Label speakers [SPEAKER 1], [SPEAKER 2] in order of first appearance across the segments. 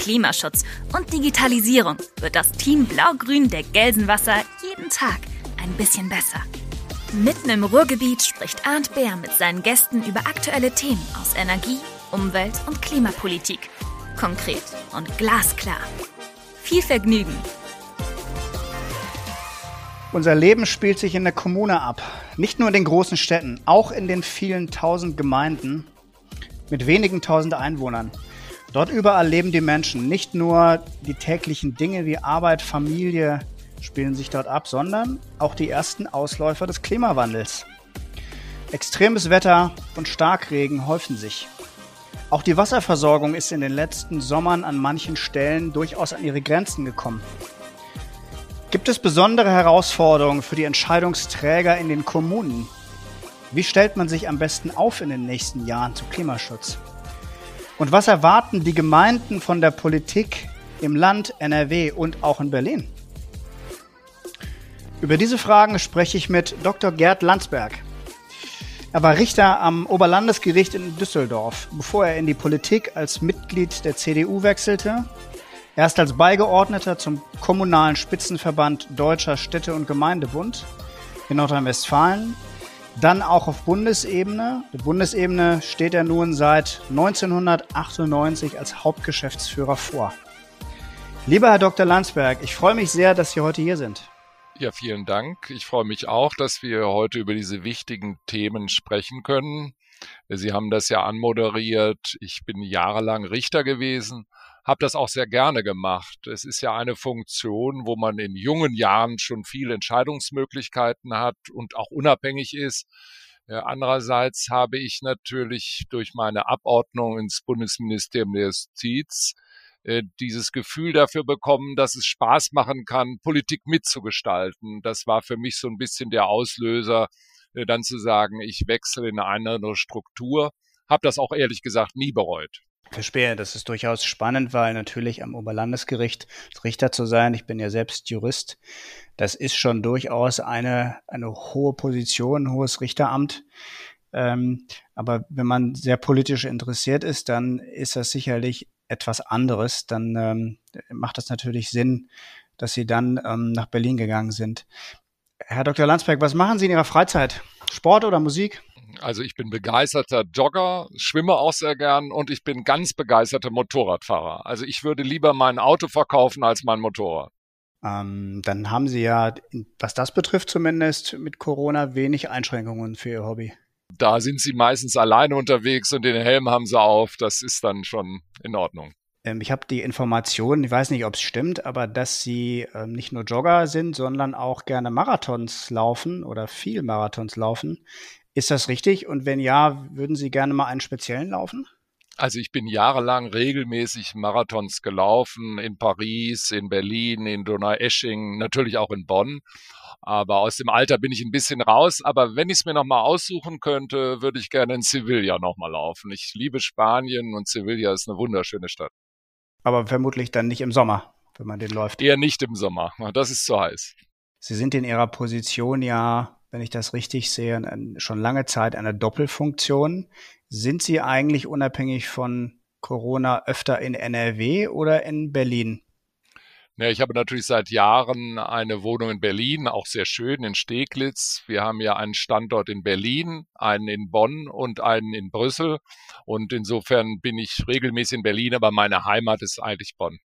[SPEAKER 1] Klimaschutz und Digitalisierung wird das Team Blau-Grün der Gelsenwasser jeden Tag ein bisschen besser. Mitten im Ruhrgebiet spricht Arndt Bär mit seinen Gästen über aktuelle Themen aus Energie, Umwelt und Klimapolitik. Konkret und glasklar. Viel Vergnügen!
[SPEAKER 2] Unser Leben spielt sich in der Kommune ab. Nicht nur in den großen Städten, auch in den vielen tausend Gemeinden mit wenigen tausend Einwohnern. Dort überall leben die Menschen. Nicht nur die täglichen Dinge wie Arbeit, Familie spielen sich dort ab, sondern auch die ersten Ausläufer des Klimawandels. Extremes Wetter und Starkregen häufen sich. Auch die Wasserversorgung ist in den letzten Sommern an manchen Stellen durchaus an ihre Grenzen gekommen. Gibt es besondere Herausforderungen für die Entscheidungsträger in den Kommunen? Wie stellt man sich am besten auf in den nächsten Jahren zum Klimaschutz? Und was erwarten die Gemeinden von der Politik im Land NRW und auch in Berlin? Über diese Fragen spreche ich mit Dr. Gerd Landsberg. Er war Richter am Oberlandesgericht in Düsseldorf, bevor er in die Politik als Mitglied der CDU wechselte. Erst als Beigeordneter zum Kommunalen Spitzenverband Deutscher Städte- und Gemeindebund in Nordrhein-Westfalen, dann auch auf Bundesebene. Der Bundesebene steht er nun seit 1998 als Hauptgeschäftsführer vor. Lieber Herr Dr. Landsberg, ich freue mich sehr, dass Sie heute hier sind.
[SPEAKER 3] Ja, vielen Dank. Ich freue mich auch, dass wir heute über diese wichtigen Themen sprechen können. Sie haben das ja anmoderiert. Ich bin jahrelang Richter gewesen, habe das auch sehr gerne gemacht. Es ist ja eine Funktion, wo man in jungen Jahren schon viele Entscheidungsmöglichkeiten hat und auch unabhängig ist. Andererseits habe ich natürlich durch meine Abordnung ins Bundesministerium der Justiz äh, dieses Gefühl dafür bekommen, dass es Spaß machen kann, Politik mitzugestalten. Das war für mich so ein bisschen der Auslöser, äh, dann zu sagen, ich wechsle in eine andere Struktur. Habe das auch ehrlich gesagt nie bereut.
[SPEAKER 2] Verstehe, das ist durchaus spannend, weil natürlich am Oberlandesgericht Richter zu sein, ich bin ja selbst Jurist, das ist schon durchaus eine, eine hohe Position, ein hohes Richteramt. Ähm, aber wenn man sehr politisch interessiert ist, dann ist das sicherlich etwas anderes, dann ähm, macht das natürlich Sinn, dass Sie dann ähm, nach Berlin gegangen sind. Herr Dr. Landsberg, was machen Sie in Ihrer Freizeit? Sport oder Musik?
[SPEAKER 3] Also ich bin begeisterter Jogger, schwimme auch sehr gern und ich bin ganz begeisterter Motorradfahrer. Also ich würde lieber mein Auto verkaufen als mein Motorrad.
[SPEAKER 2] Ähm, dann haben Sie ja, was das betrifft zumindest, mit Corona wenig Einschränkungen für Ihr Hobby
[SPEAKER 3] da sind sie meistens alleine unterwegs und den Helm haben sie auf. Das ist dann schon in Ordnung.
[SPEAKER 2] Ähm, ich habe die Information, ich weiß nicht, ob es stimmt, aber dass sie ähm, nicht nur Jogger sind, sondern auch gerne Marathons laufen oder viel Marathons laufen. Ist das richtig? Und wenn ja, würden Sie gerne mal einen speziellen laufen?
[SPEAKER 3] Also ich bin jahrelang regelmäßig Marathons gelaufen in Paris, in Berlin, in Donaueschingen, natürlich auch in Bonn. Aber aus dem Alter bin ich ein bisschen raus. Aber wenn ich es mir nochmal aussuchen könnte, würde ich gerne in Sevilla nochmal laufen. Ich liebe Spanien und Sevilla ist eine wunderschöne Stadt.
[SPEAKER 2] Aber vermutlich dann nicht im Sommer, wenn man den läuft.
[SPEAKER 3] Eher nicht im Sommer. Das ist zu heiß.
[SPEAKER 2] Sie sind in Ihrer Position ja, wenn ich das richtig sehe, schon lange Zeit eine Doppelfunktion. Sind Sie eigentlich unabhängig von Corona öfter in NRW oder in Berlin?
[SPEAKER 3] Ja, ich habe natürlich seit Jahren eine Wohnung in Berlin, auch sehr schön in Steglitz. Wir haben ja einen Standort in Berlin, einen in Bonn und einen in Brüssel. Und insofern bin ich regelmäßig in Berlin, aber meine Heimat ist eigentlich Bonn.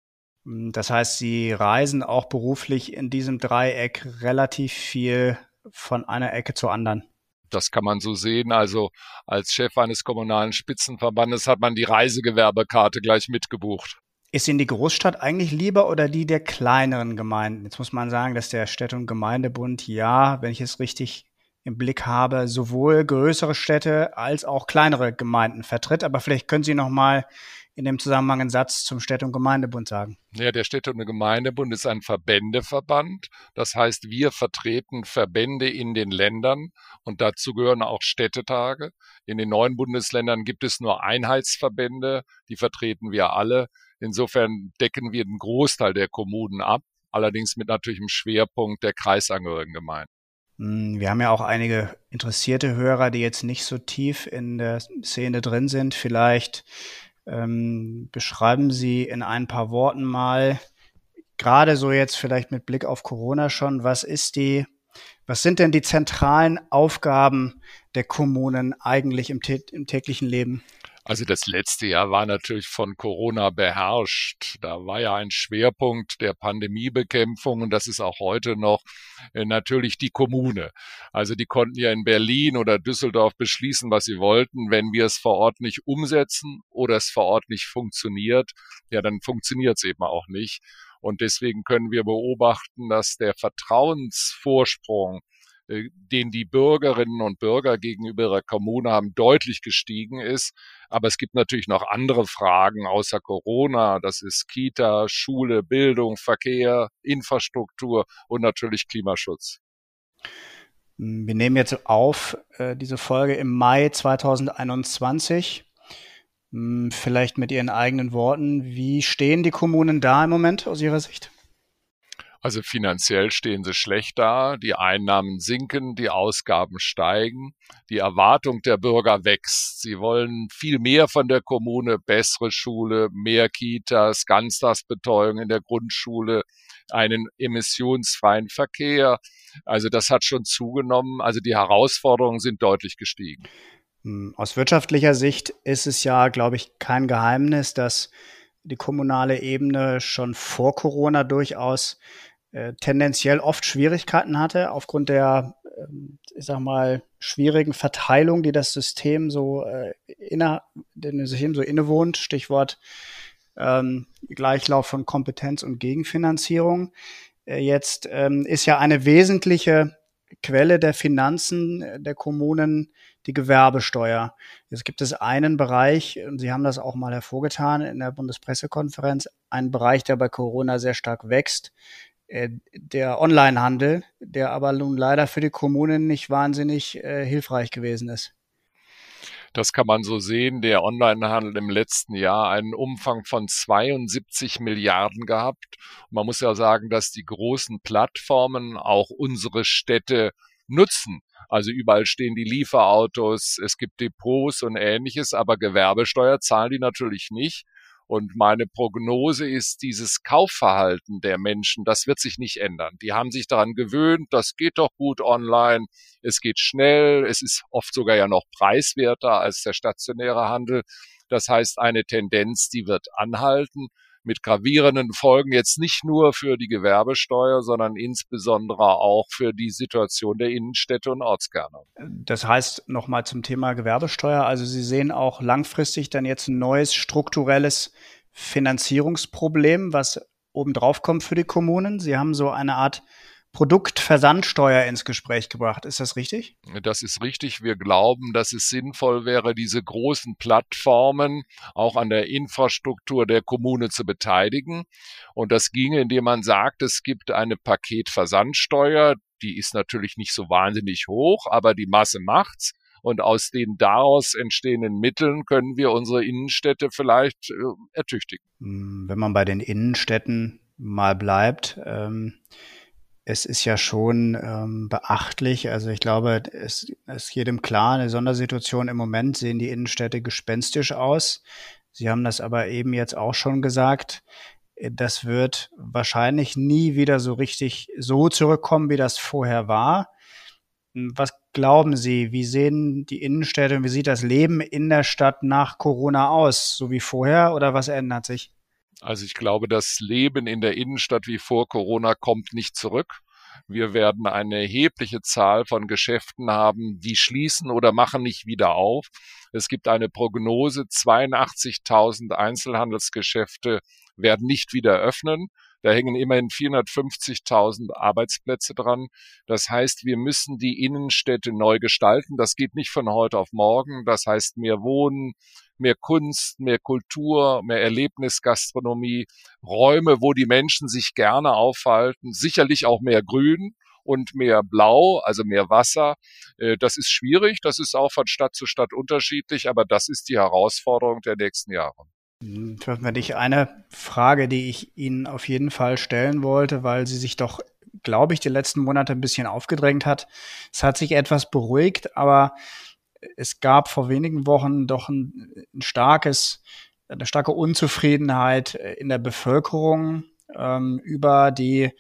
[SPEAKER 2] Das heißt, Sie reisen auch beruflich in diesem Dreieck relativ viel von einer Ecke zur anderen.
[SPEAKER 3] Das kann man so sehen. Also als Chef eines kommunalen Spitzenverbandes hat man die Reisegewerbekarte gleich mitgebucht.
[SPEAKER 2] Ist Ihnen die Großstadt eigentlich lieber oder die der kleineren Gemeinden? Jetzt muss man sagen, dass der Städte- und Gemeindebund, ja, wenn ich es richtig im Blick habe, sowohl größere Städte als auch kleinere Gemeinden vertritt. Aber vielleicht können Sie noch mal in dem Zusammenhang einen Satz zum Städte- und Gemeindebund sagen?
[SPEAKER 3] Ja, der Städte- und Gemeindebund ist ein Verbändeverband. Das heißt, wir vertreten Verbände in den Ländern und dazu gehören auch Städtetage. In den neuen Bundesländern gibt es nur Einheitsverbände, die vertreten wir alle. Insofern decken wir den Großteil der Kommunen ab, allerdings mit natürlich einem Schwerpunkt der kreisangehörigen Gemeinden.
[SPEAKER 2] Hm, wir haben ja auch einige interessierte Hörer, die jetzt nicht so tief in der Szene drin sind. Vielleicht ähm, beschreiben Sie in ein paar Worten mal, gerade so jetzt vielleicht mit Blick auf Corona schon, was ist die, was sind denn die zentralen Aufgaben der Kommunen eigentlich im, im täglichen Leben?
[SPEAKER 3] Also das letzte Jahr war natürlich von Corona beherrscht. Da war ja ein Schwerpunkt der Pandemiebekämpfung und das ist auch heute noch äh, natürlich die Kommune. Also die konnten ja in Berlin oder Düsseldorf beschließen, was sie wollten. Wenn wir es vor Ort nicht umsetzen oder es vor Ort nicht funktioniert, ja, dann funktioniert es eben auch nicht. Und deswegen können wir beobachten, dass der Vertrauensvorsprung den die Bürgerinnen und Bürger gegenüber ihrer Kommune haben, deutlich gestiegen ist. Aber es gibt natürlich noch andere Fragen außer Corona. Das ist Kita, Schule, Bildung, Verkehr, Infrastruktur und natürlich Klimaschutz.
[SPEAKER 2] Wir nehmen jetzt auf äh, diese Folge im Mai 2021. Hm, vielleicht mit Ihren eigenen Worten. Wie stehen die Kommunen da im Moment aus Ihrer Sicht?
[SPEAKER 3] Also finanziell stehen sie schlecht da, die Einnahmen sinken, die Ausgaben steigen, die Erwartung der Bürger wächst. Sie wollen viel mehr von der Kommune, bessere Schule, mehr Kitas, Ganztagsbetreuung in der Grundschule, einen emissionsfreien Verkehr. Also das hat schon zugenommen. Also die Herausforderungen sind deutlich gestiegen.
[SPEAKER 2] Hm, aus wirtschaftlicher Sicht ist es ja, glaube ich, kein Geheimnis, dass die kommunale Ebene schon vor Corona durchaus äh, tendenziell oft Schwierigkeiten hatte aufgrund der, äh, ich sag mal, schwierigen Verteilung, die das System so äh, inner, dem System so innewohnt. Stichwort ähm, Gleichlauf von Kompetenz und Gegenfinanzierung. Äh, jetzt ähm, ist ja eine wesentliche Quelle der Finanzen der Kommunen die Gewerbesteuer. Jetzt gibt es einen Bereich, und Sie haben das auch mal hervorgetan in der Bundespressekonferenz, einen Bereich, der bei Corona sehr stark wächst, äh, der Onlinehandel, der aber nun leider für die Kommunen nicht wahnsinnig äh, hilfreich gewesen ist.
[SPEAKER 3] Das kann man so sehen. Der Onlinehandel im letzten Jahr einen Umfang von 72 Milliarden gehabt. man muss ja sagen, dass die großen Plattformen auch unsere Städte nutzen. Also überall stehen die Lieferautos, es gibt Depots und ähnliches, aber Gewerbesteuer zahlen die natürlich nicht. Und meine Prognose ist, dieses Kaufverhalten der Menschen, das wird sich nicht ändern. Die haben sich daran gewöhnt, das geht doch gut online, es geht schnell, es ist oft sogar ja noch preiswerter als der stationäre Handel. Das heißt, eine Tendenz, die wird anhalten mit gravierenden Folgen jetzt nicht nur für die Gewerbesteuer, sondern insbesondere auch für die Situation der Innenstädte und Ortskerne.
[SPEAKER 2] Das heißt nochmal zum Thema Gewerbesteuer. Also Sie sehen auch langfristig dann jetzt ein neues strukturelles Finanzierungsproblem, was obendrauf kommt für die Kommunen. Sie haben so eine Art Produktversandsteuer ins Gespräch gebracht. Ist das richtig?
[SPEAKER 3] Das ist richtig. Wir glauben, dass es sinnvoll wäre, diese großen Plattformen auch an der Infrastruktur der Kommune zu beteiligen. Und das ginge, indem man sagt, es gibt eine Paketversandsteuer. Die ist natürlich nicht so wahnsinnig hoch, aber die Masse macht's. Und aus den daraus entstehenden Mitteln können wir unsere Innenstädte vielleicht äh, ertüchtigen.
[SPEAKER 2] Wenn man bei den Innenstädten mal bleibt, ähm es ist ja schon ähm, beachtlich. Also ich glaube, es ist jedem klar, eine Sondersituation im Moment sehen die Innenstädte gespenstisch aus. Sie haben das aber eben jetzt auch schon gesagt. Das wird wahrscheinlich nie wieder so richtig so zurückkommen, wie das vorher war. Was glauben Sie, wie sehen die Innenstädte und wie sieht das Leben in der Stadt nach Corona aus? So wie vorher oder was ändert sich?
[SPEAKER 3] Also ich glaube, das Leben in der Innenstadt wie vor Corona kommt nicht zurück. Wir werden eine erhebliche Zahl von Geschäften haben, die schließen oder machen nicht wieder auf. Es gibt eine Prognose, 82.000 Einzelhandelsgeschäfte werden nicht wieder öffnen. Da hängen immerhin 450.000 Arbeitsplätze dran. Das heißt, wir müssen die Innenstädte neu gestalten. Das geht nicht von heute auf morgen. Das heißt mehr Wohnen, mehr Kunst, mehr Kultur, mehr Erlebnisgastronomie, Räume, wo die Menschen sich gerne aufhalten, sicherlich auch mehr Grün und mehr Blau, also mehr Wasser. Äh, das ist schwierig, das ist auch von Stadt zu Stadt unterschiedlich, aber das ist die Herausforderung der nächsten Jahre.
[SPEAKER 2] Wenn ich eine Frage, die ich Ihnen auf jeden Fall stellen wollte, weil sie sich doch, glaube ich, die letzten Monate ein bisschen aufgedrängt hat. Es hat sich etwas beruhigt, aber es gab vor wenigen Wochen doch ein, ein starkes, eine starke Unzufriedenheit in der Bevölkerung ähm, über die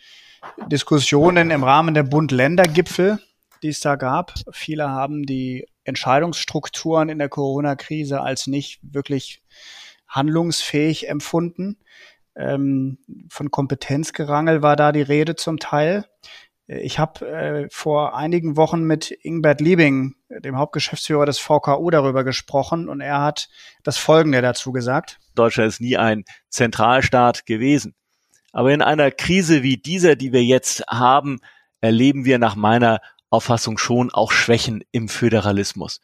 [SPEAKER 2] Diskussionen im Rahmen der Bund-Länder-Gipfel, die es da gab. Viele haben die Entscheidungsstrukturen in der Corona-Krise als nicht wirklich handlungsfähig empfunden. Ähm, von Kompetenzgerangel war da die Rede zum Teil. Ich habe äh, vor einigen Wochen mit Ingbert Liebing, dem Hauptgeschäftsführer des VKU, darüber gesprochen und er hat das Folgende dazu gesagt.
[SPEAKER 4] Deutschland ist nie ein Zentralstaat gewesen. Aber in einer Krise wie dieser, die wir jetzt haben, erleben wir nach meiner Auffassung schon auch Schwächen im Föderalismus.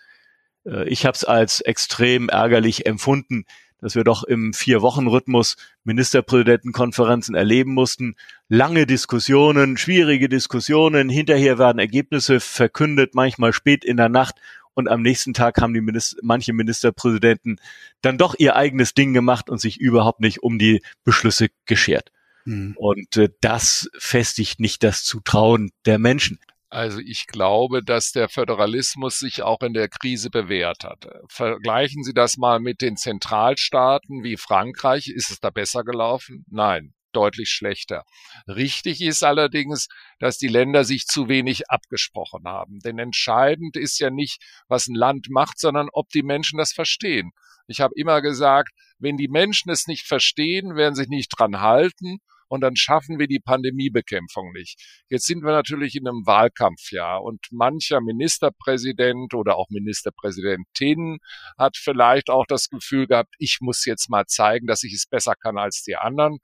[SPEAKER 4] Äh, ich habe es als extrem ärgerlich empfunden, dass wir doch im Vier-Wochen-Rhythmus Ministerpräsidentenkonferenzen erleben mussten. Lange Diskussionen, schwierige Diskussionen, hinterher werden Ergebnisse verkündet, manchmal spät in der Nacht und am nächsten Tag haben die Minister, manche Ministerpräsidenten dann doch ihr eigenes Ding gemacht und sich überhaupt nicht um die Beschlüsse geschert. Hm. Und äh, das festigt nicht das Zutrauen der Menschen.
[SPEAKER 3] Also ich glaube, dass der Föderalismus sich auch in der Krise bewährt hat. Vergleichen Sie das mal mit den Zentralstaaten wie Frankreich. Ist es da besser gelaufen? Nein, deutlich schlechter. Richtig ist allerdings, dass die Länder sich zu wenig abgesprochen haben. Denn entscheidend ist ja nicht, was ein Land macht, sondern ob die Menschen das verstehen. Ich habe immer gesagt, wenn die Menschen es nicht verstehen, werden sich nicht dran halten und dann schaffen wir die Pandemiebekämpfung nicht. Jetzt sind wir natürlich in einem Wahlkampfjahr und mancher Ministerpräsident oder auch Ministerpräsidentin hat vielleicht auch das Gefühl gehabt, ich muss jetzt mal zeigen, dass ich es besser kann als die anderen.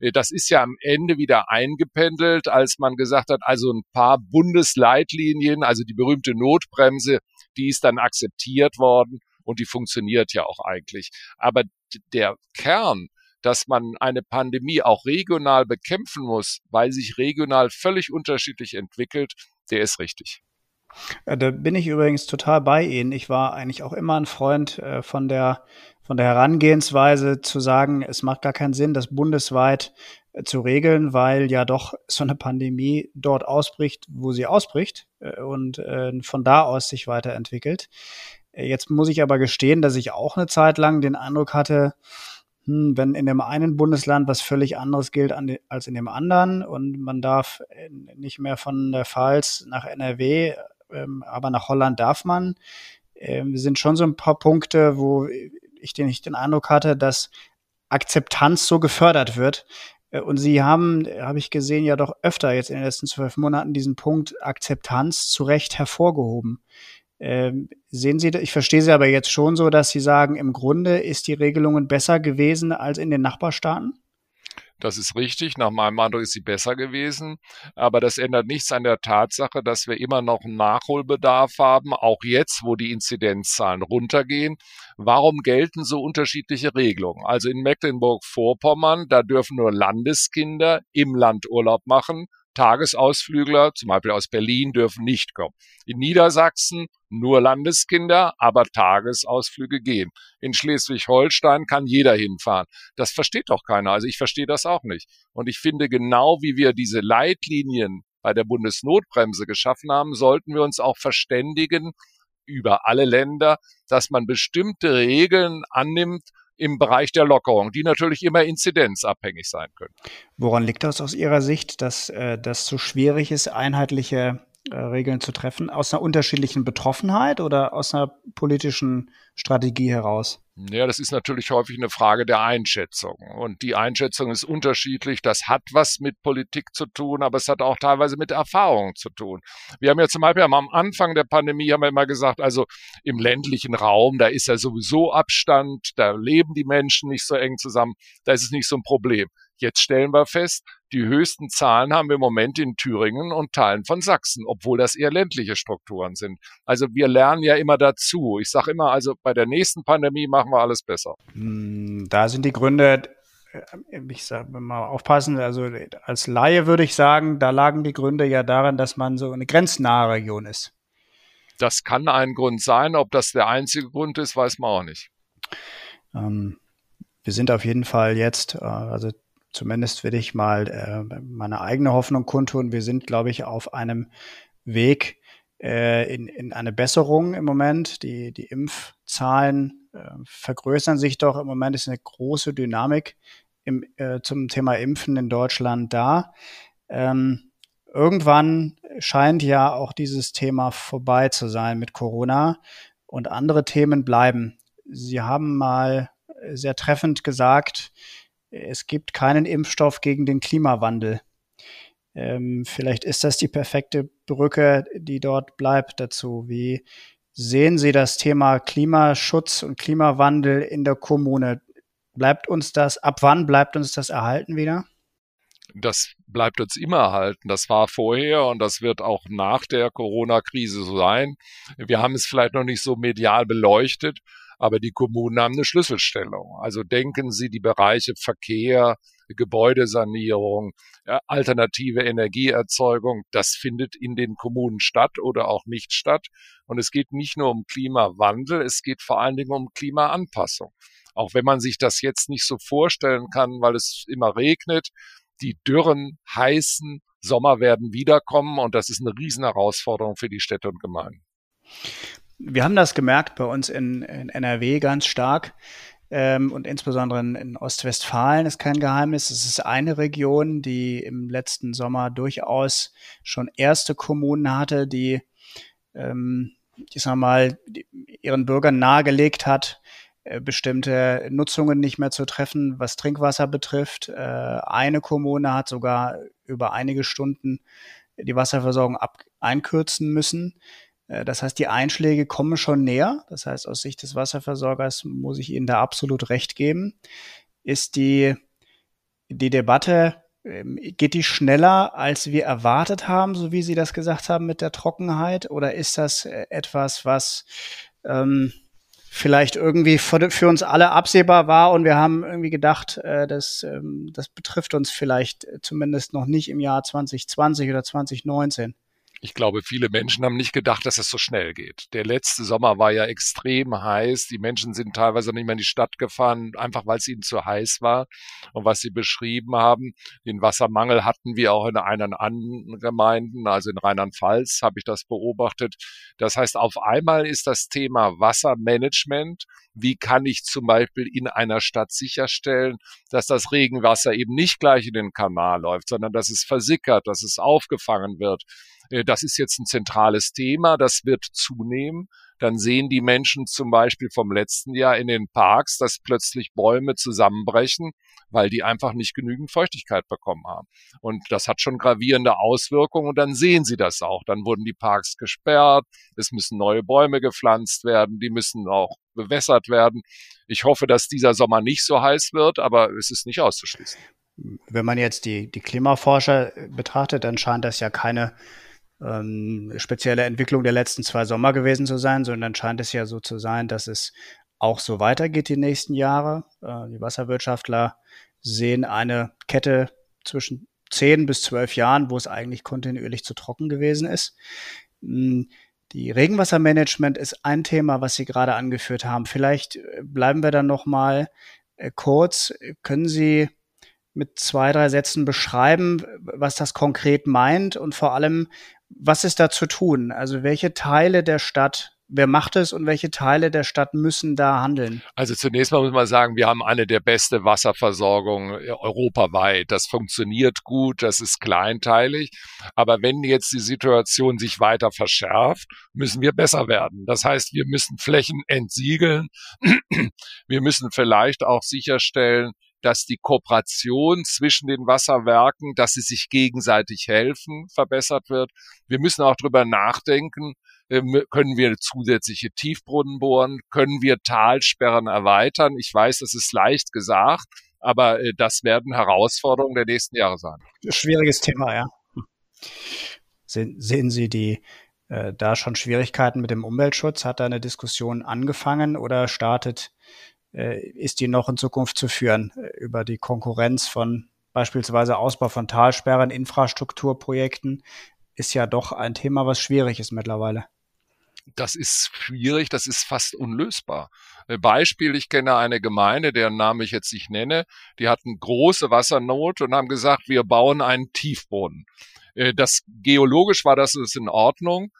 [SPEAKER 3] Äh, das ist ja am Ende wieder eingependelt, als man gesagt hat, also ein paar Bundesleitlinien, also die berühmte Notbremse, die ist dann akzeptiert worden und die funktioniert ja auch eigentlich. Aber der Kern, dass man eine Pandemie auch regional bekämpfen muss, weil sich regional völlig unterschiedlich entwickelt, der ist richtig.
[SPEAKER 2] Äh, da bin ich übrigens total bei Ihnen. Ich war eigentlich auch immer ein Freund äh, von der von der Herangehensweise zu sagen, es macht gar keinen Sinn, das bundesweit äh, zu regeln, weil ja doch so eine Pandemie dort ausbricht, wo sie ausbricht und von da aus sich weiterentwickelt. Jetzt muss ich aber gestehen, dass ich auch eine Zeit lang den Eindruck hatte, hm, wenn in dem einen Bundesland was völlig anderes gilt als in dem anderen und man darf äh, nicht mehr von der Pfalz nach NRW, ähm, aber nach Holland darf man. Ähm, sind schon so ein paar Punkte, wo ich den, ich den Eindruck hatte, dass Akzeptanz so gefördert wird. Äh, und Sie haben, habe ich gesehen, ja doch öfter jetzt in den letzten zwölf Monaten diesen Punkt Akzeptanz zu Recht hervorgehoben. Ähm, sehen Sie, ich verstehe Sie aber jetzt schon so, dass Sie sagen, im Grunde ist die Regelungen besser gewesen als in den Nachbarstaaten?
[SPEAKER 3] Das ist richtig. Nach meinem Eindruck ist sie besser gewesen. Aber das ändert nichts an der Tatsache, dass wir immer noch einen Nachholbedarf haben, auch jetzt, wo die Inzidenzzahlen runtergehen. Warum gelten so unterschiedliche Regelungen? Also in Mecklenburg-Vorpommern, da dürfen nur Landeskinder im Land Urlaub machen. Tagesausflügler, zum Beispiel aus Berlin, dürfen nicht kommen. In Niedersachsen nur Landeskinder, aber Tagesausflüge gehen. In Schleswig-Holstein kann jeder hinfahren. Das versteht doch keiner. Also ich verstehe das auch nicht. Und ich finde, genau wie wir diese Leitlinien bei der Bundesnotbremse geschaffen haben, sollten wir uns auch verständigen über alle Länder, dass man bestimmte Regeln annimmt, im Bereich der Lockerung, die natürlich immer inzidenzabhängig sein können.
[SPEAKER 2] Woran liegt das aus Ihrer Sicht, dass äh, das so schwierig ist, einheitliche äh, Regeln zu treffen? Aus einer unterschiedlichen Betroffenheit oder aus einer politischen Strategie heraus?
[SPEAKER 3] Ja, das ist natürlich häufig eine Frage der Einschätzung. Und die Einschätzung ist unterschiedlich. Das hat was mit Politik zu tun, aber es hat auch teilweise mit Erfahrung zu tun. Wir haben ja zum Beispiel am Anfang der Pandemie haben wir immer gesagt, also im ländlichen Raum, da ist ja sowieso Abstand, da leben die Menschen nicht so eng zusammen, da ist es nicht so ein Problem. Jetzt stellen wir fest, die höchsten Zahlen haben wir im Moment in Thüringen und Teilen von Sachsen, obwohl das eher ländliche Strukturen sind. Also wir lernen ja immer dazu. Ich sage immer, also bei der nächsten Pandemie machen wir alles besser.
[SPEAKER 2] Hm, da sind die Gründe, äh, ich sage mal aufpassen, also als Laie würde ich sagen, da lagen die Gründe ja daran, dass man so eine grenznahe Region ist.
[SPEAKER 3] Das kann ein Grund sein. Ob das der einzige Grund ist, weiß man auch nicht.
[SPEAKER 2] Ähm, wir sind auf jeden Fall jetzt, äh, also zumindest will ich mal äh, meine eigene Hoffnung kundtun. Wir sind, glaube ich, auf einem Weg äh, in, in eine Besserung im Moment. Die, die Impfzahlen äh, vergrößern sich doch. Im Moment ist eine große Dynamik im, äh, zum Thema Impfen in Deutschland da. Ähm, irgendwann scheint ja auch dieses Thema vorbei zu sein mit Corona und andere Themen bleiben. Sie haben mal sehr treffend gesagt, es gibt keinen Impfstoff gegen den Klimawandel. Ähm, vielleicht ist das die perfekte Brücke, die dort bleibt dazu. Wie sehen Sie das Thema Klimaschutz und Klimawandel in der Kommune? Bleibt uns das, ab wann bleibt uns das erhalten wieder?
[SPEAKER 3] Das bleibt uns immer erhalten. Das war vorher und das wird auch nach der Corona-Krise so sein. Wir haben es vielleicht noch nicht so medial beleuchtet, aber die Kommunen haben eine Schlüsselstellung. Also denken Sie die Bereiche Verkehr, Gebäudesanierung, alternative Energieerzeugung, das findet in den Kommunen statt oder auch nicht statt. Und es geht nicht nur um Klimawandel, es geht vor allen Dingen um Klimaanpassung. Auch wenn man sich das jetzt nicht so vorstellen kann, weil es immer regnet, die dürren, heißen Sommer werden wiederkommen und das ist eine Riesenherausforderung für die Städte und Gemeinden
[SPEAKER 2] wir haben das gemerkt bei uns in, in NRW ganz stark. Ähm, und insbesondere in, in, Ostwestfalen ist kein Geheimnis. Es ist eine Region, die im letzten Sommer durchaus schon erste Kommunen hatte, die, ähm, ich sag mal, die, ihren Bürgern nahegelegt hat, äh, bestimmte Nutzungen nicht mehr zu treffen, was Trinkwasser betrifft. Äh, eine Kommune hat sogar über einige Stunden die Wasserversorgung ab einkürzen müssen. Äh, das heißt, die Einschläge kommen schon näher. Das heißt, aus Sicht des Wasserversorgers muss ich Ihnen da absolut recht geben. Ist die, die Debatte, ähm, geht die schneller, als wir erwartet haben, so wie Sie das gesagt haben mit der Trockenheit? Oder ist das äh, etwas, was ähm, vielleicht irgendwie für, uns alle absehbar war und wir haben irgendwie gedacht, äh, das, ähm, das betrifft uns vielleicht zumindest noch nicht im Jahr 2020 oder 2019?
[SPEAKER 3] Ich glaube, viele Menschen haben nicht gedacht, dass es so schnell geht. Der letzte Sommer war ja extrem heiß. Die Menschen sind teilweise nicht mehr in die Stadt gefahren, einfach weil es ihnen zu heiß war. Und was Sie beschrieben haben, den Wassermangel hatten wir auch in einer anderen Gemeinden, also in Rheinland-Pfalz habe ich das beobachtet. Das heißt, auf einmal ist das Thema Wassermanagement wie kann ich zum Beispiel in einer Stadt sicherstellen, dass das Regenwasser eben nicht gleich in den Kanal läuft, sondern dass es versickert, dass es aufgefangen wird, äh, das ist jetzt ein zentrales Thema, das wird zunehmen. Dann sehen die Menschen zum Beispiel vom letzten Jahr in den Parks, dass plötzlich Bäume zusammenbrechen, weil die einfach nicht genügend Feuchtigkeit bekommen haben. Und das hat schon gravierende Auswirkungen und dann sehen sie das auch. Dann wurden die Parks gesperrt, es müssen neue Bäume gepflanzt werden, die müssen auch bewässert werden. Ich hoffe, dass dieser Sommer nicht so heiß wird, aber es ist nicht auszuschließen.
[SPEAKER 2] Wenn man jetzt die, die Klimaforscher betrachtet, dann scheint das ja keine ähm, spezielle Entwicklung der letzten zwei Sommer gewesen zu sein, sondern scheint es ja so zu sein, dass es auch so weitergeht die nächsten Jahre. Äh, die Wasserwirtschaftler sehen eine Kette zwischen zehn bis zwölf Jahren, wo es eigentlich kontinuierlich zu trocken gewesen ist. Hm, die Regenwassermanagement ist ein Thema, was Sie gerade angeführt haben. Vielleicht äh, bleiben wir dann noch mal äh, kurz. Können Sie mit zwei, drei Sätzen beschreiben, was das konkret meint und vor allem, was ist da zu tun? Also welche Teile der Stadt wer macht es und welche Teile der Stadt müssen da handeln?
[SPEAKER 3] Also zunächst mal muss man sagen, wir haben eine der beste Wasserversorgung äh, europaweit. Das funktioniert gut, das ist kleinteilig. Aber wenn jetzt die Situation sich weiter verschärft, müssen wir besser werden. Das heißt, wir müssen Flächen entsiegeln. Wir müssen vielleicht auch sicherstellen, dass die Kooperation zwischen den Wasserwerken, dass sie sich gegenseitig helfen, verbessert wird. Wir müssen auch darüber nachdenken, ähm, können wir zusätzliche Tiefbrunnen bohren, können wir Talsperren erweitern. Ich weiß, das ist leicht gesagt, aber äh, das werden Herausforderungen der nächsten Jahre sein.
[SPEAKER 2] Schwieriges Thema, ja. Sehen, Sie die äh, da schon Schwierigkeiten mit dem Umweltschutz? Hat da eine Diskussion angefangen oder startet ist die noch in Zukunft zu führen äh, über die Konkurrenz von beispielsweise Ausbau von Talsperren, Infrastrukturprojekten, ist ja doch ein Thema, was schwierig ist mittlerweile.
[SPEAKER 3] Das ist schwierig, das ist fast unlösbar. Äh, Beispiel, ich kenne eine Gemeinde, deren Namen ich jetzt nicht nenne, die hatten große Wassernot und haben gesagt, wir bauen einen Tiefboden. Das geologisch war das in Ordnung.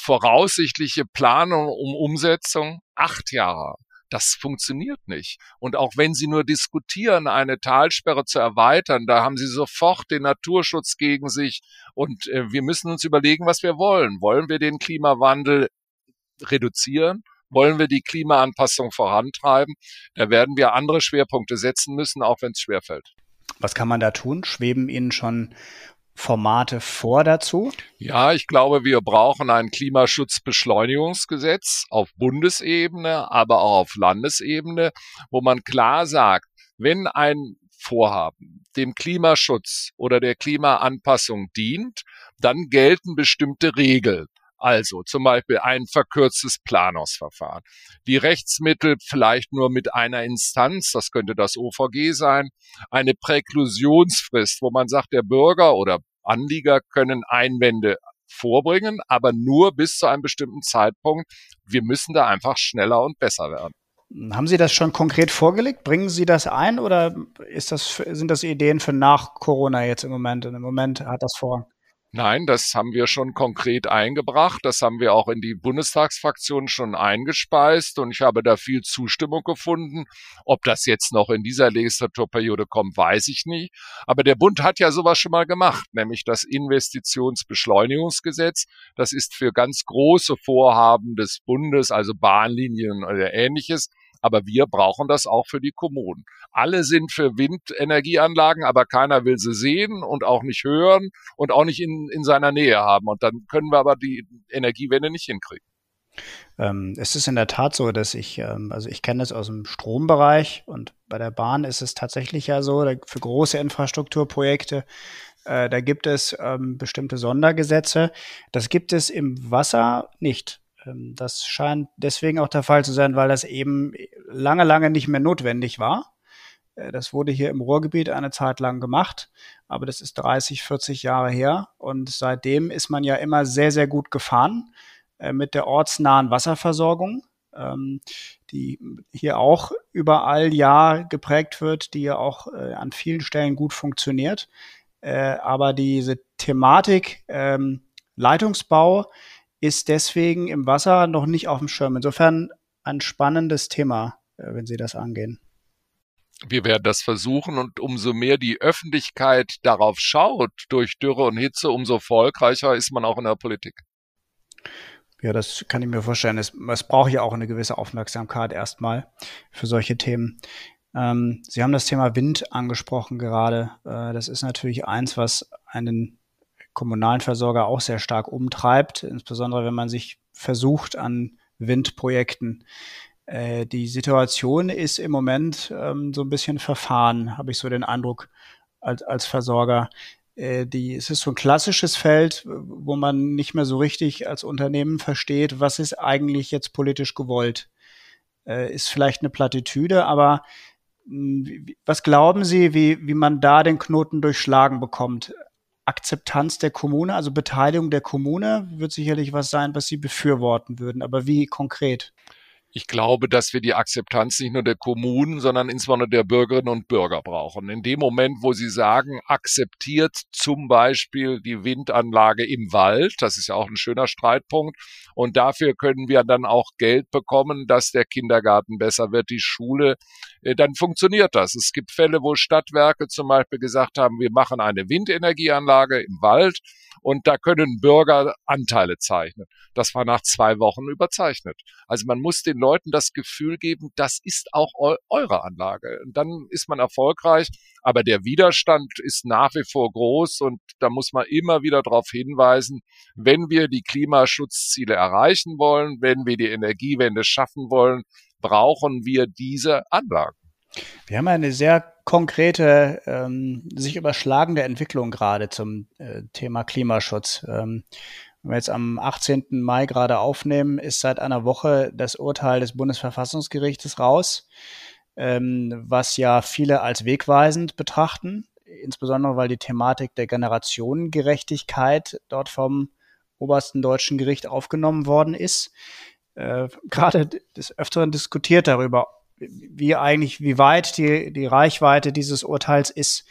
[SPEAKER 3] Voraussichtliche Planung um Umsetzung acht Jahre. Das funktioniert nicht. Und auch wenn Sie nur diskutieren, eine Talsperre zu erweitern, da haben Sie sofort den Naturschutz gegen sich. Und äh, wir müssen uns überlegen, was wir wollen. Wollen wir den Klimawandel reduzieren? Wollen wir die Klimaanpassung vorantreiben? Da werden wir andere Schwerpunkte setzen müssen, auch wenn es schwerfällt.
[SPEAKER 2] Was kann man da tun? Schweben Ihnen schon Formate vor dazu?
[SPEAKER 3] Ja, ich glaube, wir brauchen ein Klimaschutzbeschleunigungsgesetz auf Bundesebene, aber auch auf Landesebene, wo man klar sagt, wenn ein Vorhaben dem Klimaschutz oder der Klimaanpassung dient, dann gelten bestimmte Regeln. Also zum Beispiel ein verkürztes Planungsverfahren. Die Rechtsmittel vielleicht nur mit einer Instanz, das könnte das OVG sein, eine Präklusionsfrist, wo man sagt, der Bürger oder Anlieger können Einwände vorbringen, aber nur bis zu einem bestimmten Zeitpunkt. Wir müssen da einfach schneller und besser werden.
[SPEAKER 2] Haben Sie das schon konkret vorgelegt? Bringen Sie das ein oder das, sind das Ideen für nach Corona jetzt im Moment? Und Im Moment hat das Vorrang.
[SPEAKER 3] Nein, das haben wir schon konkret eingebracht. Das haben wir auch in die Bundestagsfraktion schon eingespeist und ich habe da viel Zustimmung gefunden. Ob das jetzt noch in dieser Legislaturperiode kommt, weiß ich nicht. Aber der Bund hat ja sowas schon mal gemacht, nämlich das Investitionsbeschleunigungsgesetz. Das ist für ganz große Vorhaben des Bundes, also Bahnlinien oder ähnliches, aber wir brauchen das auch für die Kommunen. Alle sind für Windenergieanlagen, aber keiner will sie sehen und auch nicht hören und auch nicht in, in seiner Nähe haben. Und dann können wir aber die Energiewende nicht hinkriegen.
[SPEAKER 2] Ähm, es ist in der Tat so, dass ich, ähm, also ich kenne es aus dem Strombereich und bei der Bahn ist es tatsächlich ja so, für große Infrastrukturprojekte, äh, da gibt es ähm, bestimmte Sondergesetze. Das gibt es im Wasser nicht. Ähm, das scheint deswegen auch der Fall zu sein, weil das eben lange, lange nicht mehr notwendig war. Äh, das wurde hier im Ruhrgebiet eine Zeit lang gemacht, aber das ist 30, 40 Jahre her und seitdem ist man ja immer sehr, sehr gut gefahren äh, mit der ortsnahen Wasserversorgung, ähm, die hier auch überall ja geprägt wird, die ja auch äh, an vielen Stellen gut funktioniert. Aber diese Thematik ähm, Leitungsbau, ist deswegen im Wasser noch nicht auf dem Schirm. Insofern ein spannendes Thema, äh, wenn Sie das angehen.
[SPEAKER 3] Wir werden das versuchen und umso mehr die Öffentlichkeit darauf schaut durch Dürre und Hitze, umso erfolgreicher ist man auch in der Politik.
[SPEAKER 2] Ja, das kann ich mir vorstellen. Es, es braucht ja auch eine gewisse Aufmerksamkeit erstmal für solche Themen. Ähm, Sie haben das Thema Wind angesprochen gerade. Äh, das ist natürlich eins, was einen kommunalen Versorger auch sehr stark umtreibt, insbesondere wenn man sich versucht an Windprojekten. Äh, die Situation ist im Moment ähm, so ein bisschen verfahren, habe ich so den Eindruck als, als Versorger. Äh, die, es ist so ein klassisches Feld, wo man nicht mehr so richtig als Unternehmen versteht, was ist eigentlich jetzt politisch gewollt. Äh, ist vielleicht eine Plattitüde, aber hm, was glauben Sie, wie, wie man da den Knoten durchschlagen bekommt? Akzeptanz der Kommune, also Beteiligung der Kommune, wird sicherlich was sein, was Sie befürworten würden. Aber wie konkret?
[SPEAKER 3] Ich glaube, dass wir die Akzeptanz nicht nur der Kommunen, sondern insbesondere der Bürgerinnen und Bürger brauchen. In dem Moment, wo sie sagen, akzeptiert zum Beispiel die Windanlage im Wald, das ist ja auch ein schöner Streitpunkt, und dafür können wir dann auch Geld bekommen, dass der Kindergarten besser wird, die Schule, äh, dann funktioniert das. Es gibt Fälle, wo Stadtwerke zum Beispiel gesagt haben, wir machen eine Windenergieanlage im Wald und da können Bürger Anteile zeichnen. Das war nach zwei Wochen überzeichnet. Also man muss den Leuten das Gefühl geben, das ist auch eu eure Anlage. Und dann ist man erfolgreich, aber der Widerstand ist nach wie vor groß und da muss man immer wieder darauf hinweisen, wenn wir die Klimaschutzziele erreichen wollen, wenn wir die Energiewende schaffen wollen, brauchen wir diese Anlagen.
[SPEAKER 2] Wir haben eine sehr konkrete, ähm, sich überschlagende Entwicklung gerade zum äh, Thema Klimaschutz. Ähm, wenn wir jetzt am 18. Mai gerade aufnehmen, ist seit einer Woche das Urteil des Bundesverfassungsgerichtes raus, ähm, was ja viele als wegweisend betrachten, insbesondere weil die Thematik der Generationengerechtigkeit dort vom obersten deutschen Gericht aufgenommen worden ist. Äh, gerade des Öfteren diskutiert darüber, wie eigentlich, wie weit die, die Reichweite dieses Urteils ist.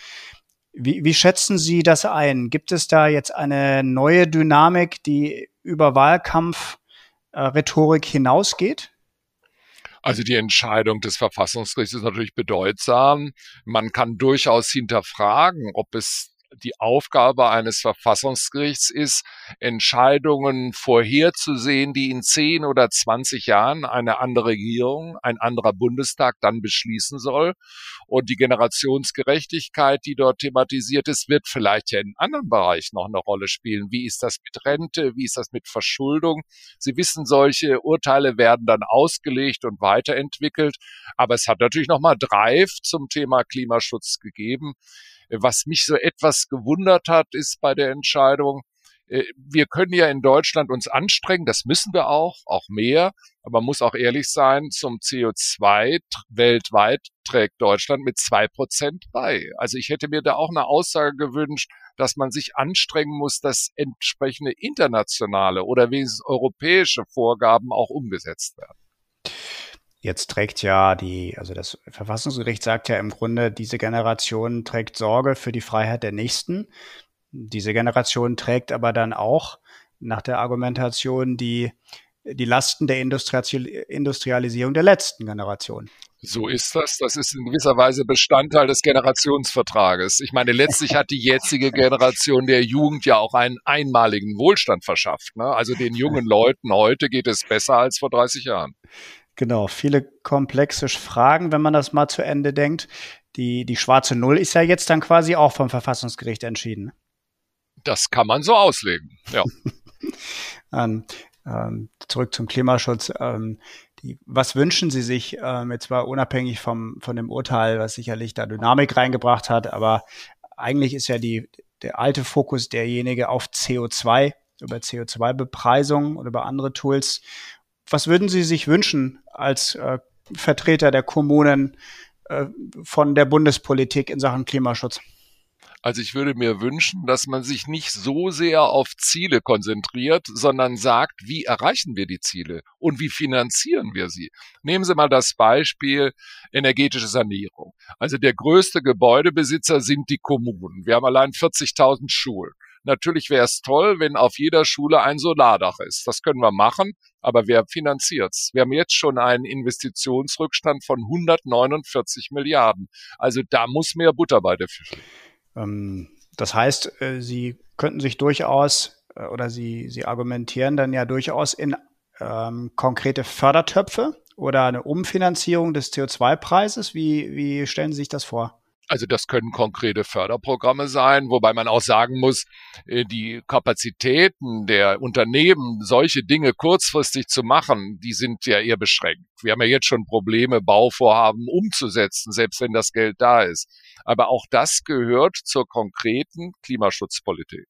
[SPEAKER 2] Wie, wie schätzen Sie das ein? Gibt es da jetzt eine neue Dynamik, die über Wahlkampf-Rhetorik hinausgeht?
[SPEAKER 3] Also die Entscheidung des Verfassungsgerichts ist natürlich bedeutsam. Man kann durchaus hinterfragen, ob es die Aufgabe eines Verfassungsgerichts ist, Entscheidungen vorherzusehen, die in zehn oder zwanzig Jahren eine andere Regierung, ein anderer Bundestag dann beschließen soll. Und die Generationsgerechtigkeit, die dort thematisiert ist, wird vielleicht ja in anderen Bereichen noch eine Rolle spielen. Wie ist das mit Rente? Wie ist das mit Verschuldung? Sie wissen, solche Urteile werden dann ausgelegt und weiterentwickelt. Aber es hat natürlich nochmal Drive zum Thema Klimaschutz gegeben. Was mich so etwas gewundert hat, ist bei der Entscheidung, äh, wir können ja in Deutschland uns anstrengen, das müssen wir auch, auch mehr, aber man muss auch ehrlich sein, zum CO2 weltweit trägt Deutschland mit zwei Prozent bei. Also ich hätte mir da auch eine Aussage gewünscht, dass man sich anstrengen muss, dass entsprechende internationale oder wenigstens europäische Vorgaben auch umgesetzt werden.
[SPEAKER 2] Jetzt trägt ja die, also das Verfassungsgericht sagt ja im Grunde, diese Generation trägt Sorge für die Freiheit der Nächsten. Diese Generation trägt aber dann auch nach der Argumentation die, die Lasten der Industrialisierung der letzten Generation.
[SPEAKER 3] So ist das. Das ist in gewisser Weise Bestandteil des Generationsvertrages. Ich meine, letztlich hat die jetzige Generation der Jugend ja auch einen einmaligen Wohlstand verschafft. Ne? Also den jungen Leuten heute geht es besser als vor 30 Jahren.
[SPEAKER 2] Genau, viele komplexe Fragen, wenn man das mal zu Ende denkt. Die, die schwarze Null ist ja jetzt dann quasi auch vom Verfassungsgericht entschieden.
[SPEAKER 3] Das kann man so auslegen, ja.
[SPEAKER 2] ähm, ähm, zurück zum Klimaschutz. Ähm, die, was wünschen Sie sich, ähm, jetzt zwar unabhängig vom, von dem Urteil, was sicherlich da Dynamik reingebracht hat, aber eigentlich ist ja die, der alte Fokus derjenige auf CO2, über CO2-Bepreisung oder über andere Tools. Was würden Sie sich wünschen als äh, Vertreter der Kommunen äh, von der Bundespolitik in Sachen Klimaschutz?
[SPEAKER 3] Also ich würde mir wünschen, dass man sich nicht so sehr auf Ziele konzentriert, sondern sagt, wie erreichen wir die Ziele und wie finanzieren wir sie. Nehmen Sie mal das Beispiel energetische Sanierung. Also der größte Gebäudebesitzer sind die Kommunen. Wir haben allein 40.000 Schulen. Natürlich wäre es toll, wenn auf jeder Schule ein Solardach ist. Das können wir machen, aber wer finanziert's? Wir haben jetzt schon einen Investitionsrückstand von 149 Milliarden. Also da muss mehr Butter bei der Fische.
[SPEAKER 2] Ähm, das heißt, äh, Sie könnten sich durchaus äh, oder Sie, Sie argumentieren dann ja durchaus in ähm, konkrete Fördertöpfe oder eine Umfinanzierung des CO2-Preises. Wie, wie stellen Sie sich das vor?
[SPEAKER 3] Also das können konkrete Förderprogramme sein, wobei man auch sagen muss, äh, die Kapazitäten der Unternehmen, solche Dinge kurzfristig zu machen, die sind ja eher beschränkt. Wir haben ja jetzt schon Probleme, Bauvorhaben umzusetzen, selbst wenn das Geld da ist. Aber auch das gehört zur konkreten Klimaschutzpolitik.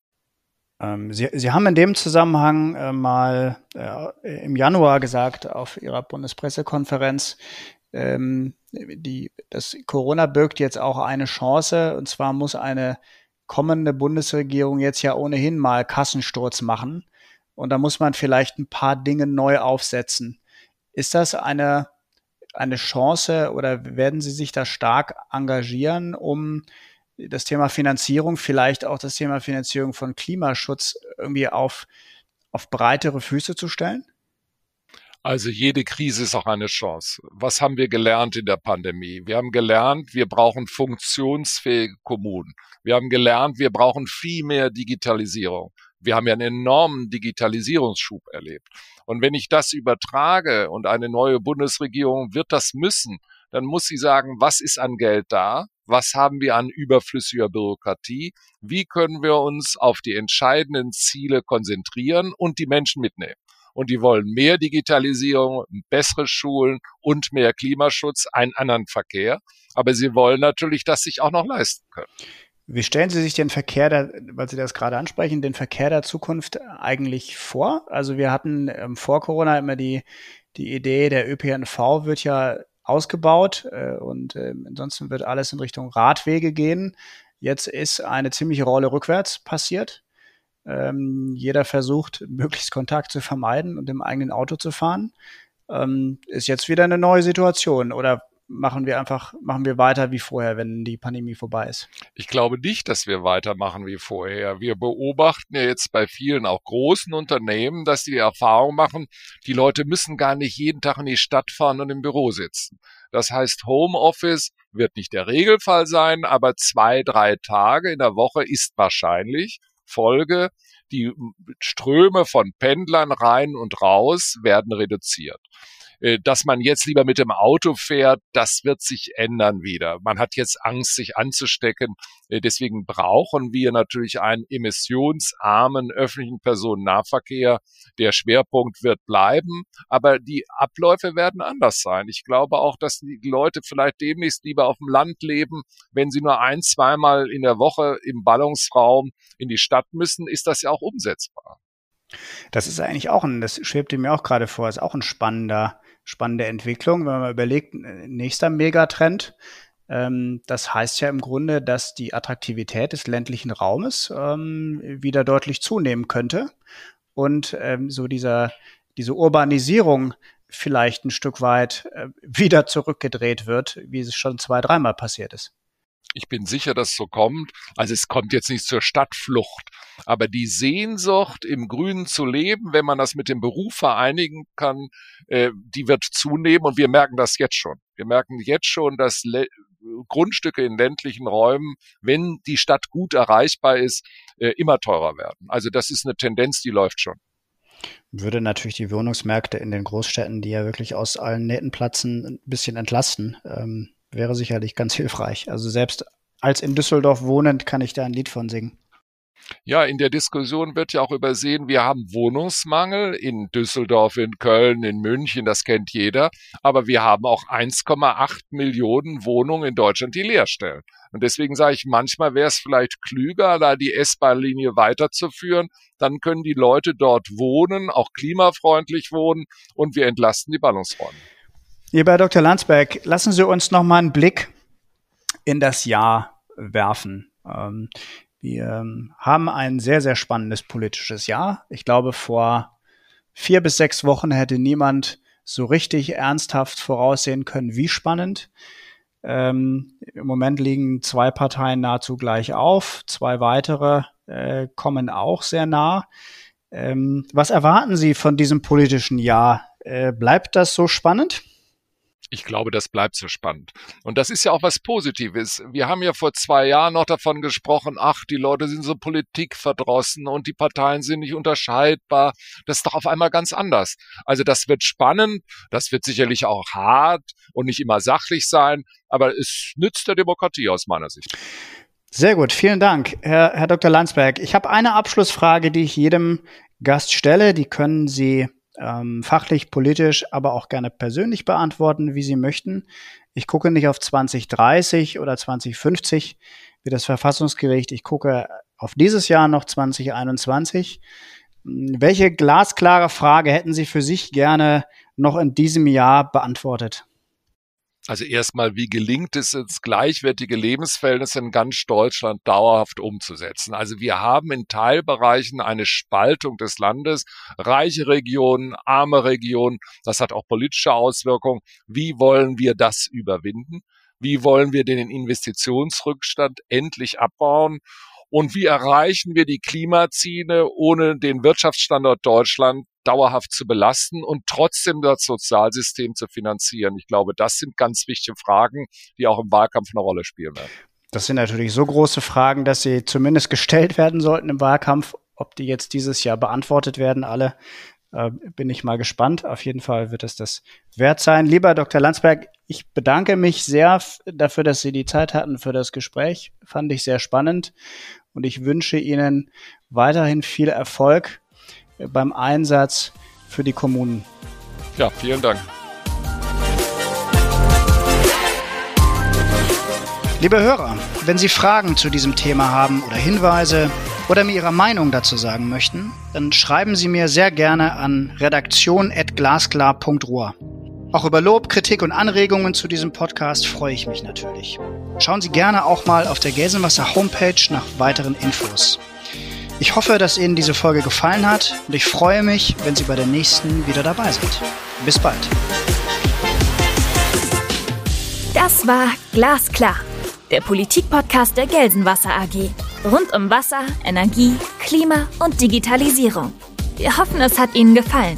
[SPEAKER 2] Ähm, Sie, Sie haben in dem Zusammenhang äh, mal äh, im Januar gesagt auf Ihrer Bundespressekonferenz, ähm, die, das Corona birgt jetzt auch eine Chance, und zwar muss eine kommende Bundesregierung jetzt ja ohnehin mal Kassensturz machen. Und da muss man vielleicht ein paar Dinge neu aufsetzen. Ist das eine, eine Chance oder werden Sie sich da stark engagieren, um das Thema Finanzierung, vielleicht auch das Thema Finanzierung von Klimaschutz irgendwie auf, auf breitere Füße zu stellen?
[SPEAKER 3] Also jede Krise ist auch eine Chance. Was haben wir gelernt in der Pandemie? Wir haben gelernt, wir brauchen funktionsfähige Kommunen. Wir haben gelernt, wir brauchen viel mehr Digitalisierung. Wir haben ja einen enormen Digitalisierungsschub erlebt. Und wenn ich das übertrage und eine neue Bundesregierung wird das müssen, dann muss sie sagen, was ist an Geld da? Was haben wir an überflüssiger Bürokratie? Wie können wir uns auf die entscheidenden Ziele konzentrieren und die Menschen mitnehmen? Und die wollen mehr Digitalisierung, bessere Schulen und mehr Klimaschutz, einen anderen Verkehr. Aber sie wollen natürlich das sich auch noch leisten können.
[SPEAKER 2] Wie stellen Sie sich den Verkehr, der, weil Sie das gerade ansprechen, den Verkehr der Zukunft eigentlich vor? Also wir hatten ähm, vor Corona immer die, die Idee, der ÖPNV wird ja ausgebaut äh, und äh, ansonsten wird alles in Richtung Radwege gehen. Jetzt ist eine ziemliche Rolle rückwärts passiert. Ähm, jeder versucht, möglichst Kontakt zu vermeiden und im eigenen Auto zu fahren. Ähm, ist jetzt wieder eine neue Situation oder machen wir einfach, machen wir weiter wie vorher, wenn die Pandemie vorbei ist?
[SPEAKER 3] Ich glaube nicht, dass wir weitermachen wie vorher. Wir beobachten ja jetzt bei vielen auch großen Unternehmen, dass die Erfahrung machen, die Leute müssen gar nicht jeden Tag in die Stadt fahren und im Büro sitzen. Das heißt, Homeoffice wird nicht der Regelfall sein, aber zwei, drei Tage in der Woche ist wahrscheinlich. Folge, die Ströme von Pendlern rein und raus werden reduziert. Äh, dass man jetzt lieber mit dem Auto fährt, das wird sich ändern wieder. Man hat jetzt Angst, sich anzustecken. Äh, deswegen brauchen wir natürlich einen emissionsarmen öffentlichen Personennahverkehr. Der Schwerpunkt wird bleiben, aber die Abläufe werden anders sein. Ich glaube auch, dass die Leute vielleicht demnächst lieber auf dem Land leben. Wenn sie nur ein, zweimal in der Woche im Ballungsraum in die Stadt müssen, ist das ja auch umsetzbar.
[SPEAKER 2] Das ist eigentlich auch ein, das schwebte mir auch gerade vor, ist auch ein spannender spannende Entwicklung, wenn man überlegt, nächster Megatrend. Ähm, das heißt ja im Grunde, dass die Attraktivität des ländlichen Raumes ähm, wieder deutlich zunehmen könnte und ähm, so dieser, diese Urbanisierung vielleicht ein Stück weit äh, wieder zurückgedreht wird, wie es schon zwei, dreimal passiert ist.
[SPEAKER 3] Ich bin sicher, dass so kommt. Also es kommt jetzt nicht zur Stadtflucht, aber die Sehnsucht, im Grünen zu leben, wenn man das mit dem Beruf vereinigen kann, äh, die wird zunehmen und wir merken das jetzt schon. Wir merken jetzt schon, dass Grundstücke in ländlichen Räumen, wenn die Stadt gut erreichbar ist, äh, immer teurer werden. Also das ist eine Tendenz, die läuft schon
[SPEAKER 2] würde natürlich die Wohnungsmärkte in den Großstädten, die ja wirklich aus allen Nähten platzen, ein bisschen entlasten. Ähm, wäre sicherlich ganz hilfreich. Also selbst als in Düsseldorf wohnend kann ich da ein Lied von singen.
[SPEAKER 3] Ja, in der Diskussion wird ja auch übersehen, wir haben Wohnungsmangel in Düsseldorf, in Köln, in München, das kennt jeder. Aber wir haben auch 1,8 Millionen Wohnungen in Deutschland, die leer stellen. Und deswegen sage ich, manchmal wäre es vielleicht klüger, da die S-Bahn-Linie weiterzuführen. Dann können die Leute dort wohnen, auch klimafreundlich wohnen und wir entlasten die Ballungsräume.
[SPEAKER 2] Lieber Dr. Landsberg, lassen Sie uns noch mal einen Blick in das Jahr werfen. Ähm, wir ähm, haben ein sehr, sehr spannendes politisches Jahr. Ich glaube, vor vier bis sechs Wochen hätte niemand so richtig ernsthaft voraussehen können, wie spannend. Ähm, Im Moment liegen zwei Parteien nahezu gleich auf. Zwei weitere äh, kommen auch sehr nah. Ähm, was erwarten Sie von diesem politischen Jahr? Äh, bleibt das so spannend?
[SPEAKER 3] Ich glaube, das bleibt so spannend. Und das ist ja auch was Positives. Wir haben ja vor zwei Jahren noch davon gesprochen, ach, die Leute sind so politikverdrossen und die Parteien sind nicht unterscheidbar. Das ist doch auf einmal ganz anders. Also das wird spannend, das wird sicherlich auch hart und nicht immer sachlich sein, aber es nützt der Demokratie aus meiner Sicht.
[SPEAKER 2] Sehr gut, vielen Dank, Herr, Herr Dr. Landsberg. Ich habe eine Abschlussfrage, die ich jedem Gast stelle. Die können Sie ähm, fachlich, politisch, aber auch gerne persönlich beantworten, wie Sie möchten. Ich gucke nicht auf 2030 oder 2050 wie das Verfassungsgericht. Ich gucke auf dieses Jahr noch 2021. Welche glasklare Frage hätten Sie für sich gerne noch in diesem Jahr beantwortet?
[SPEAKER 3] Also erstmal, wie gelingt es jetzt, gleichwertige Lebensverhältnisse in ganz Deutschland dauerhaft umzusetzen? Also wir haben in Teilbereichen eine Spaltung des Landes, reiche Regionen, arme Regionen. Das hat auch politische Auswirkungen. Wie wollen wir das überwinden? Wie wollen wir den Investitionsrückstand endlich abbauen? Und wie erreichen wir die Klimaziele, ohne den Wirtschaftsstandort Deutschland dauerhaft zu belasten und trotzdem das Sozialsystem zu finanzieren? Ich glaube, das sind ganz wichtige Fragen, die auch im Wahlkampf eine Rolle spielen werden.
[SPEAKER 2] Das sind natürlich so große Fragen, dass sie zumindest gestellt werden sollten im Wahlkampf. Ob die jetzt dieses Jahr beantwortet werden, alle, äh, bin ich mal gespannt. Auf jeden Fall wird es das wert sein. Lieber Dr. Landsberg, ich bedanke mich sehr dafür, dass Sie die Zeit hatten für das Gespräch. Fand ich sehr spannend und ich wünsche Ihnen weiterhin viel Erfolg beim Einsatz für die Kommunen.
[SPEAKER 3] Ja, vielen Dank.
[SPEAKER 2] Liebe Hörer, wenn Sie Fragen zu diesem Thema haben oder Hinweise oder mir Ihre Meinung dazu sagen möchten, dann schreiben Sie mir sehr gerne an redaktion.glasklar.ruhr. Auch über Lob, Kritik und Anregungen zu diesem Podcast freue ich mich natürlich. Schauen Sie gerne auch mal auf der Gelsenwasser Homepage nach weiteren Infos. Ich hoffe, dass Ihnen diese Folge gefallen hat und ich freue mich, wenn Sie bei der nächsten wieder dabei sind. Bis bald.
[SPEAKER 1] Das war Glasklar, der Politikpodcast der Gelsenwasser AG. Rund um Wasser, Energie, Klima und Digitalisierung. Wir hoffen, es hat Ihnen gefallen.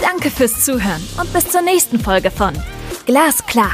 [SPEAKER 1] Danke fürs Zuhören und bis zur nächsten Folge von Glasklar.